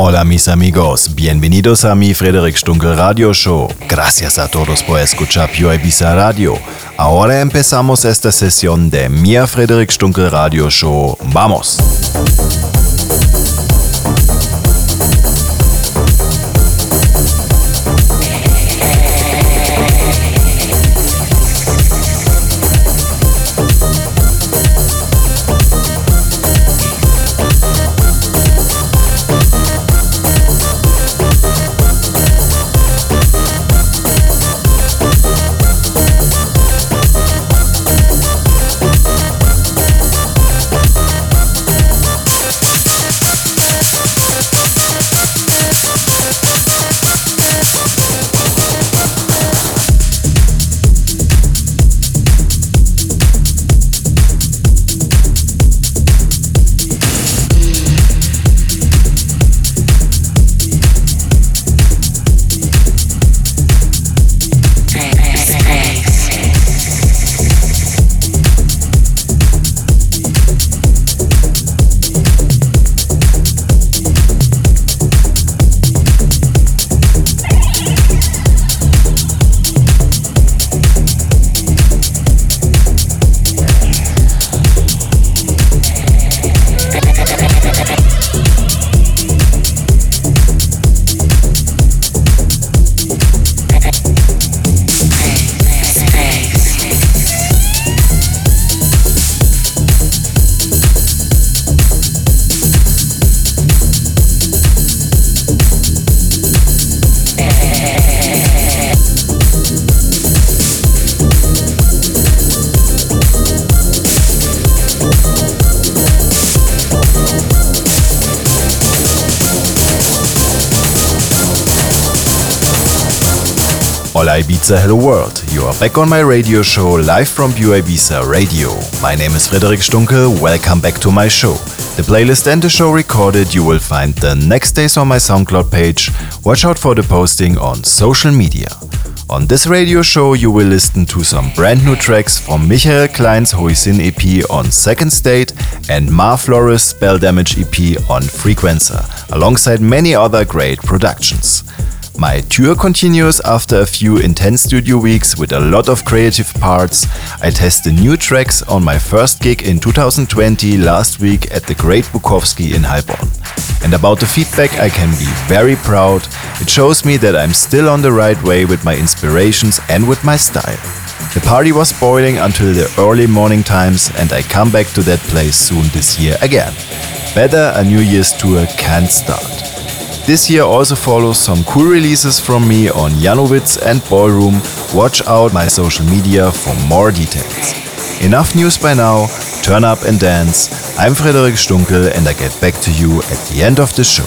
Hola mis amigos, bienvenidos a mi Frederick Stunkel Radio Show. Gracias a todos por escuchar Ibiza Radio. Ahora empezamos esta sesión de mi Frederick Stunkel Radio Show. ¡Vamos! Hola Ibiza, hello world. You are back on my radio show live from Ibiza Radio. My name is Frederic Stunkel. Welcome back to my show. The playlist and the show recorded you will find the next days on my SoundCloud page. Watch out for the posting on social media. On this radio show, you will listen to some brand new tracks from Michael Klein's Hoisin EP on Second State and Mar Flores Spell Damage EP on Frequenza, alongside many other great productions. My tour continues after a few intense studio weeks with a lot of creative parts. I test the new tracks on my first gig in 2020 last week at the Great Bukowski in Heilbronn. And about the feedback, I can be very proud. It shows me that I'm still on the right way with my inspirations and with my style. The party was boiling until the early morning times, and I come back to that place soon this year again. Better a New Year's tour can't start. This year also follows some cool releases from me on Jannowitz and Ballroom. Watch out my social media for more details. Enough news by now, turn up and dance. I'm Frederic Stunkel and I get back to you at the end of the show.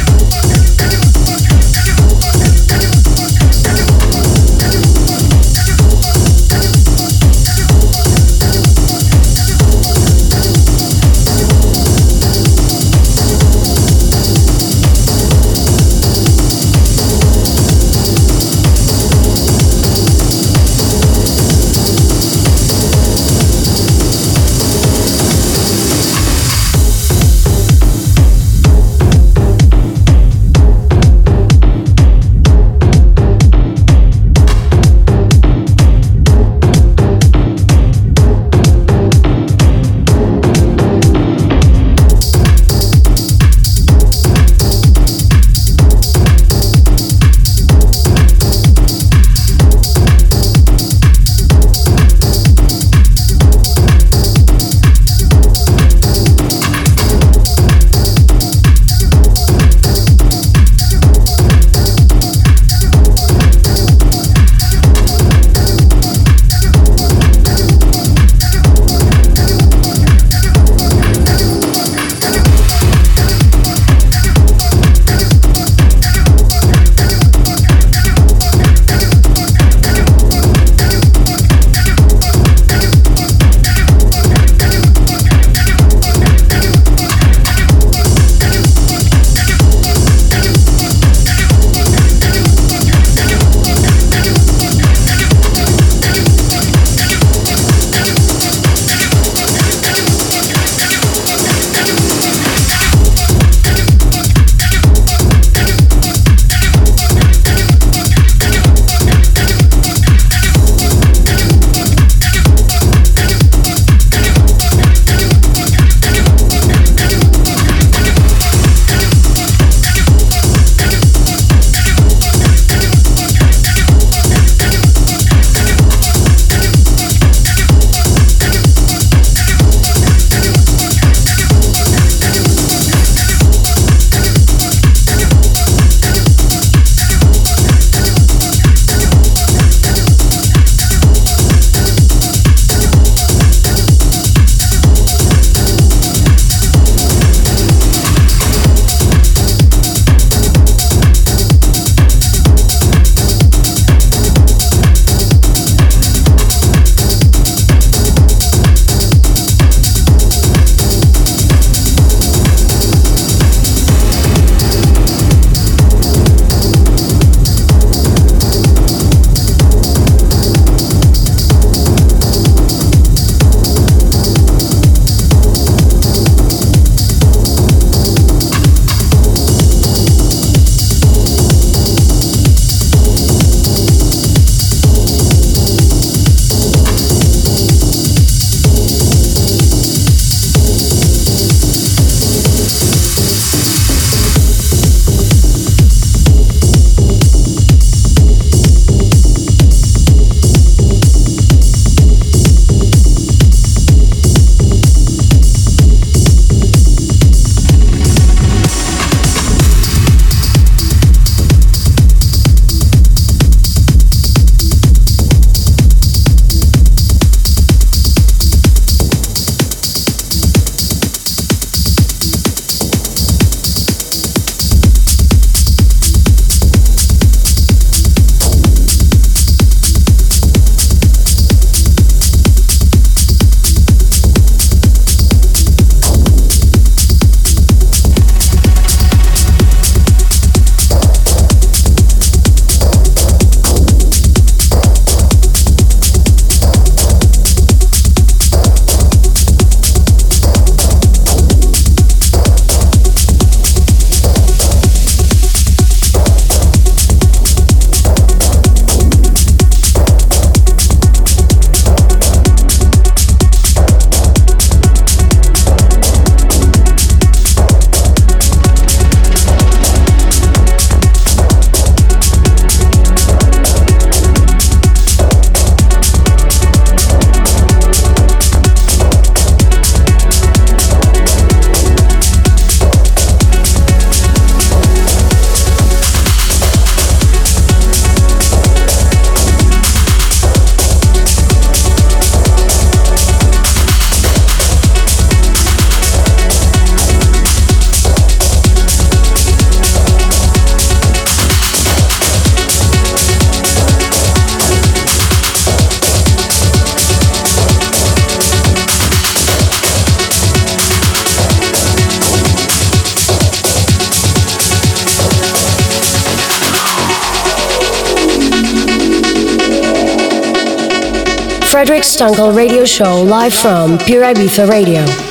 Frederic Stunkel radio show live from Pure Ibiza Radio.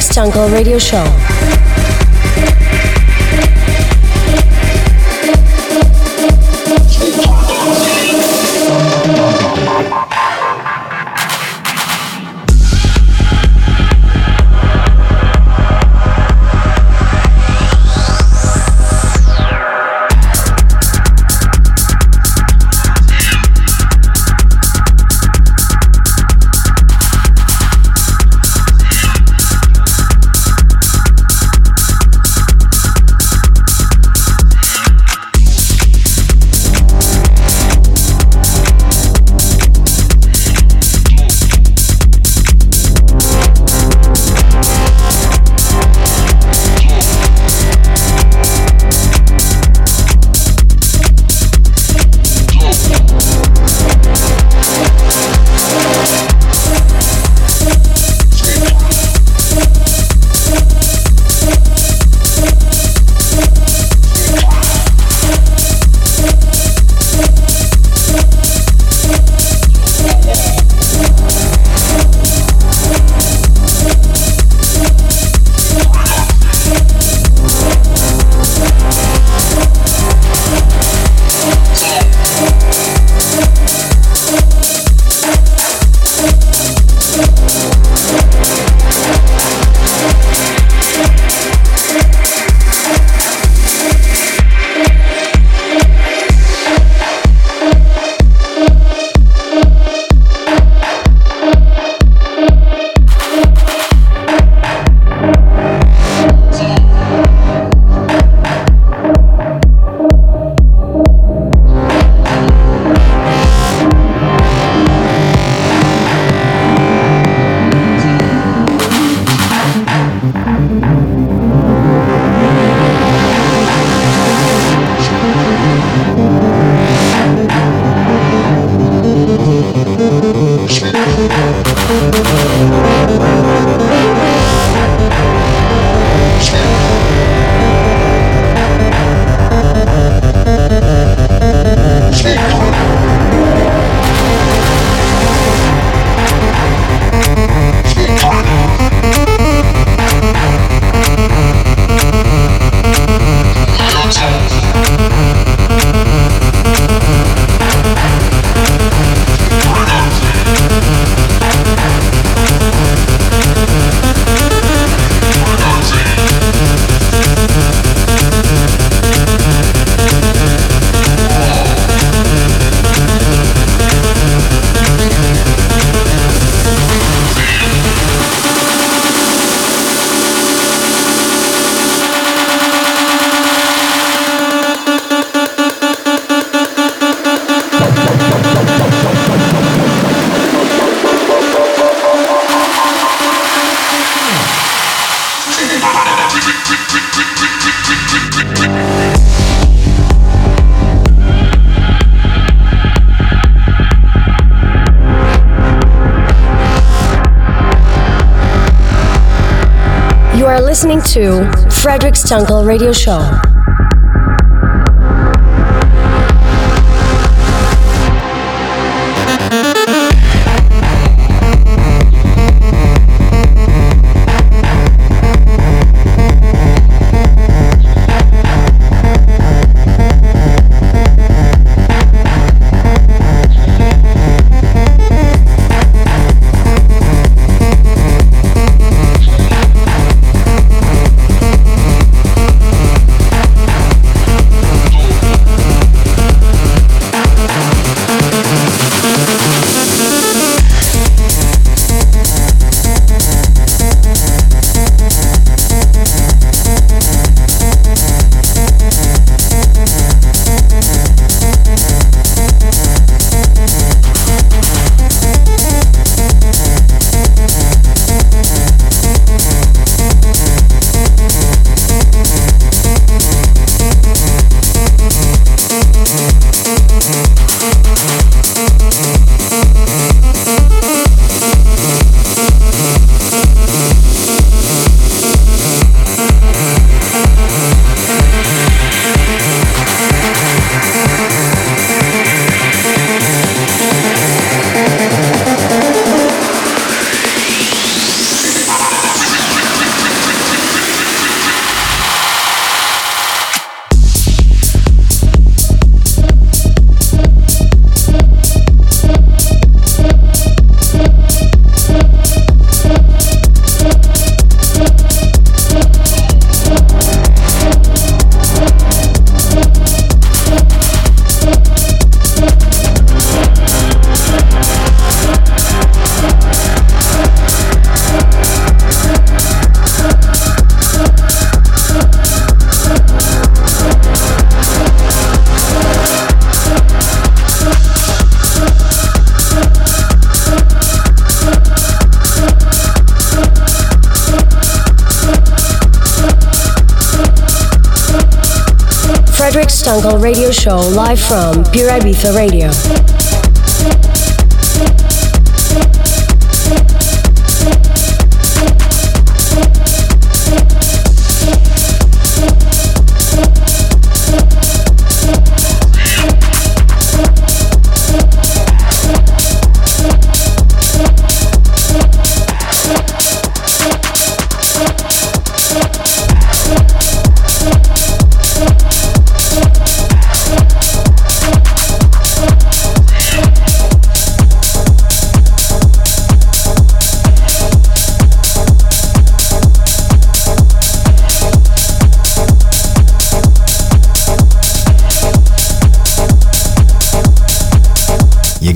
Frederic Stunkel Radio Show. To Frederic Stunkel Radio Show.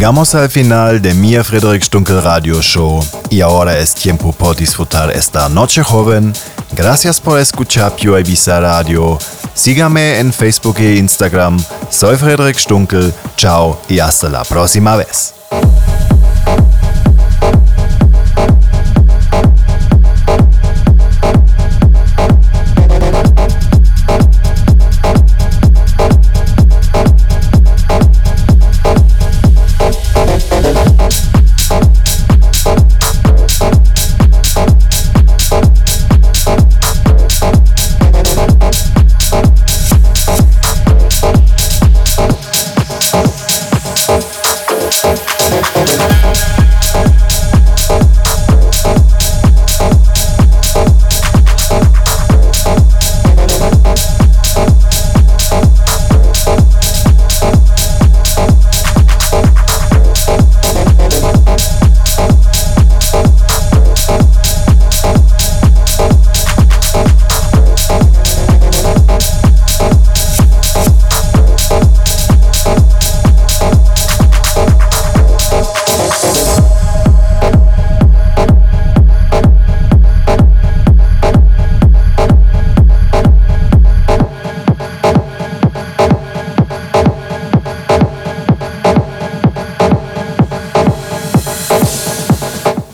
Llegamos al final de mi Frederick Stunkel Radio Show y ahora es tiempo por disfrutar esta noche joven. Gracias por escuchar Pure Ibiza Radio. Sígame en Facebook e Instagram. Soy Frederick Stunkel. Chao y hasta la próxima vez.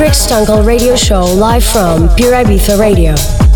Patrick Stunkel radio show live from Pure Ibiza Radio.